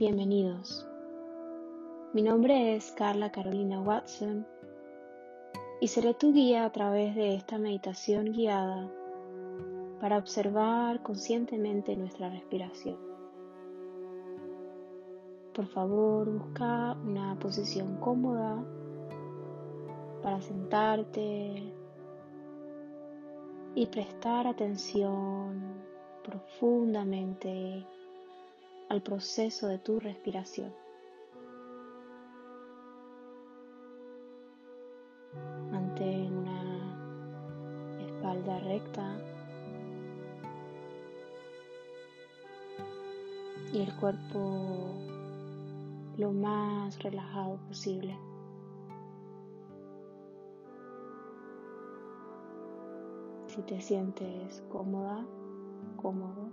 Bienvenidos. Mi nombre es Carla Carolina Watson y seré tu guía a través de esta meditación guiada para observar conscientemente nuestra respiración. Por favor, busca una posición cómoda para sentarte y prestar atención profundamente al proceso de tu respiración. Mantén una espalda recta y el cuerpo lo más relajado posible. Si te sientes cómoda, cómodo,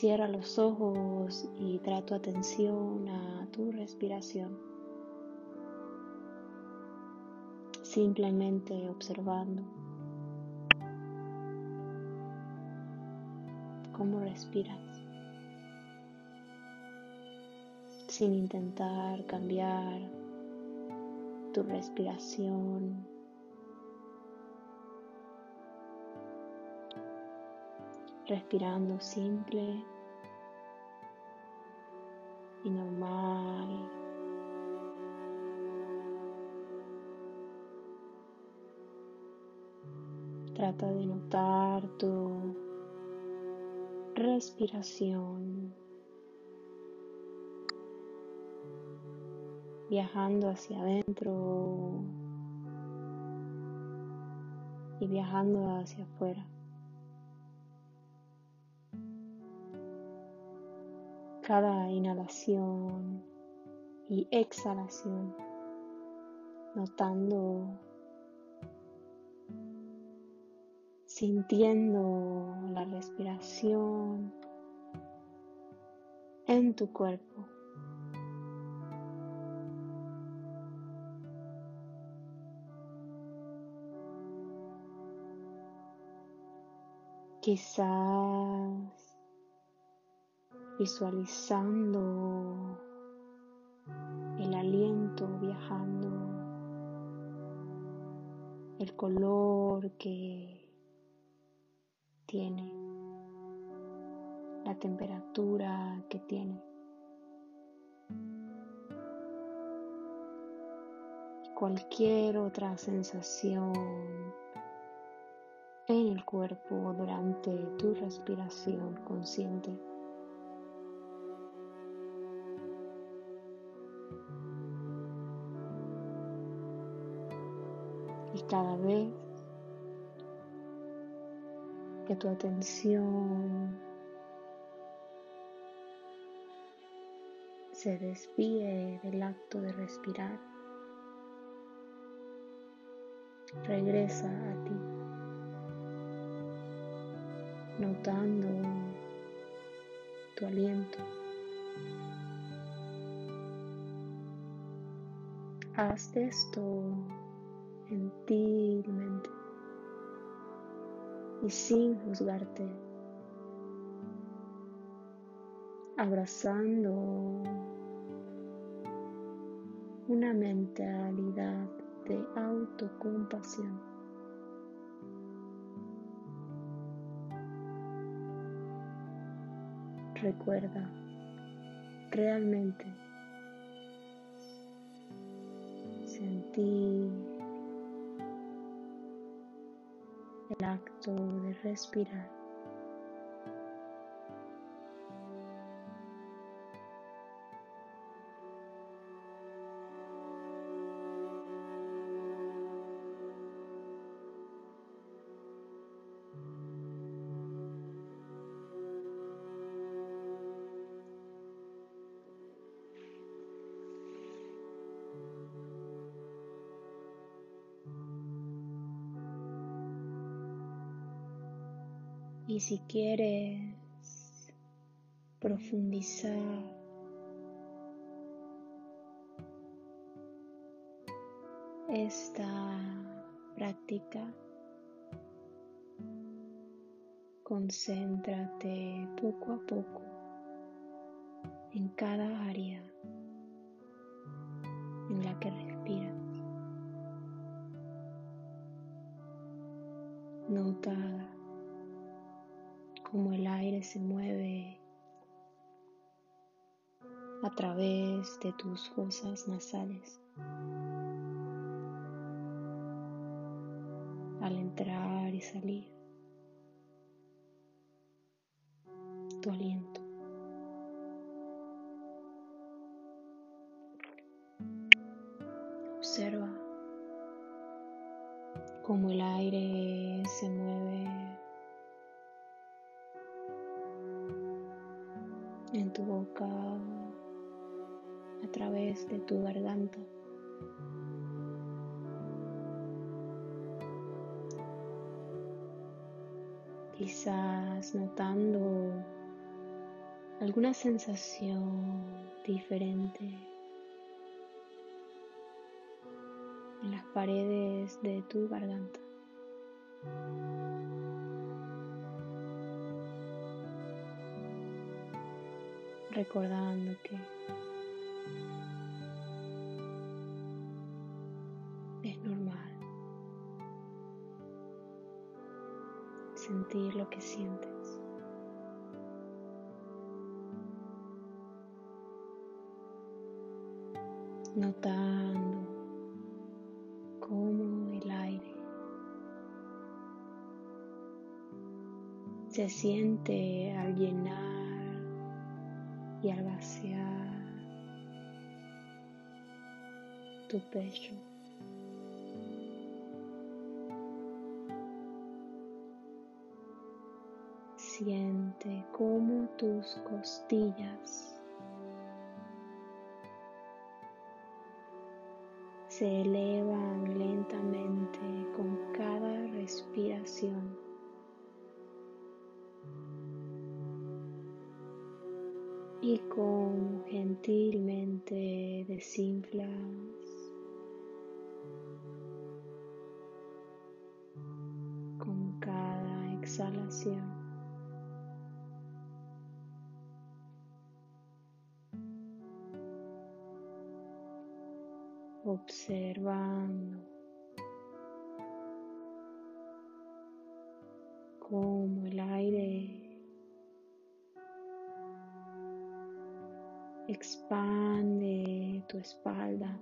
Cierra los ojos y trae tu atención a tu respiración. Simplemente observando cómo respiras. Sin intentar cambiar tu respiración respirando simple y normal. Trata de notar tu respiración viajando hacia adentro y viajando hacia afuera. Cada inhalación y exhalación, notando, sintiendo la respiración en tu cuerpo. Quizás visualizando el aliento viajando, el color que tiene, la temperatura que tiene. Cualquier otra sensación en el cuerpo durante tu respiración consciente. Cada vez que tu atención se desvíe del acto de respirar, regresa a ti, notando tu aliento. Haz esto gentilmente y sin juzgarte, abrazando una mentalidad de autocompasión. Recuerda, realmente sentir el acto de respirar. Y si quieres profundizar esta práctica, concéntrate poco a poco en cada área en la que respiras. Nota cómo el aire se mueve a través de tus fosas nasales. Al entrar y salir, tu aliento. Observa cómo el aire se mueve en tu boca a través de tu garganta. Quizás notando alguna sensación diferente en las paredes de tu garganta. Recordando que es normal sentir lo que sientes. Notando cómo el aire se siente al llenar y al vaciar tu pecho. Siente cómo tus costillas se elevan lentamente con cada respiración. Y con gentilmente desinflas con cada exhalación. observando cómo el aire expande tu espalda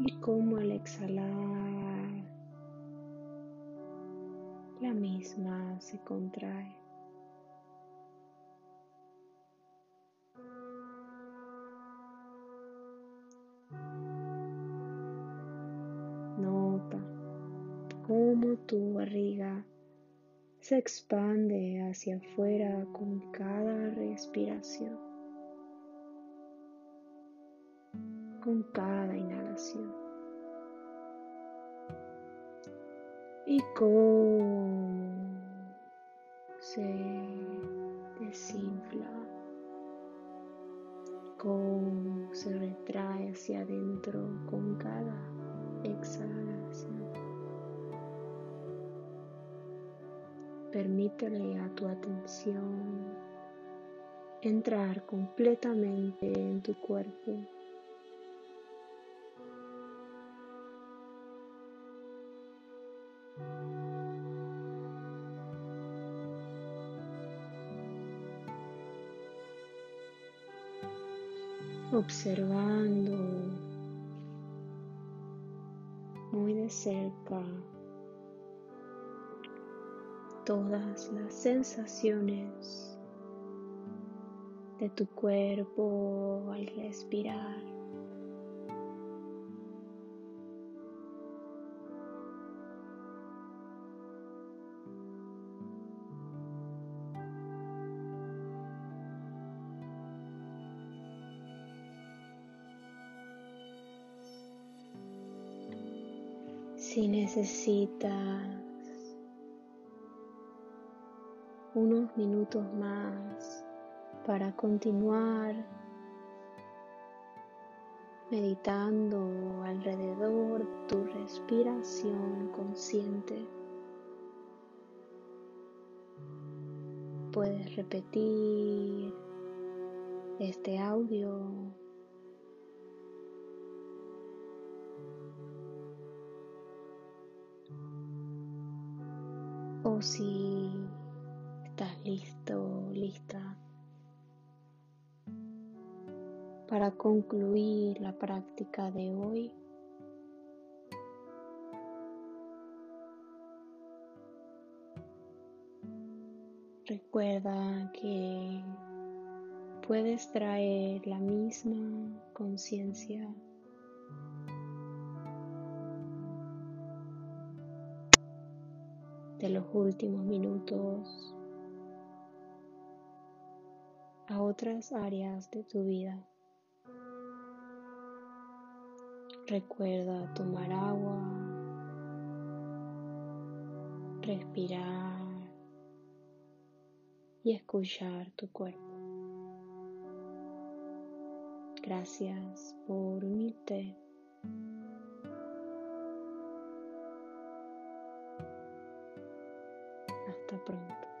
y cómo al exhalar la misma se contrae. cómo tu barriga se expande hacia afuera con cada respiración, con cada inhalación. Y cómo se desinfla, cómo se retrae hacia adentro con cada exhalación. Permítele a tu atención entrar completamente en tu cuerpo. observando muy de cerca todas las sensaciones de tu cuerpo al respirar. Si necesitas unos minutos más para continuar meditando alrededor de tu respiración consciente. Puedes repetir este audio o si listo, lista para concluir la práctica de hoy. Recuerda que puedes traer la misma conciencia de los últimos minutos a otras áreas de tu vida. Recuerda tomar agua, respirar y escuchar tu cuerpo. Gracias por unirte. Hasta pronto.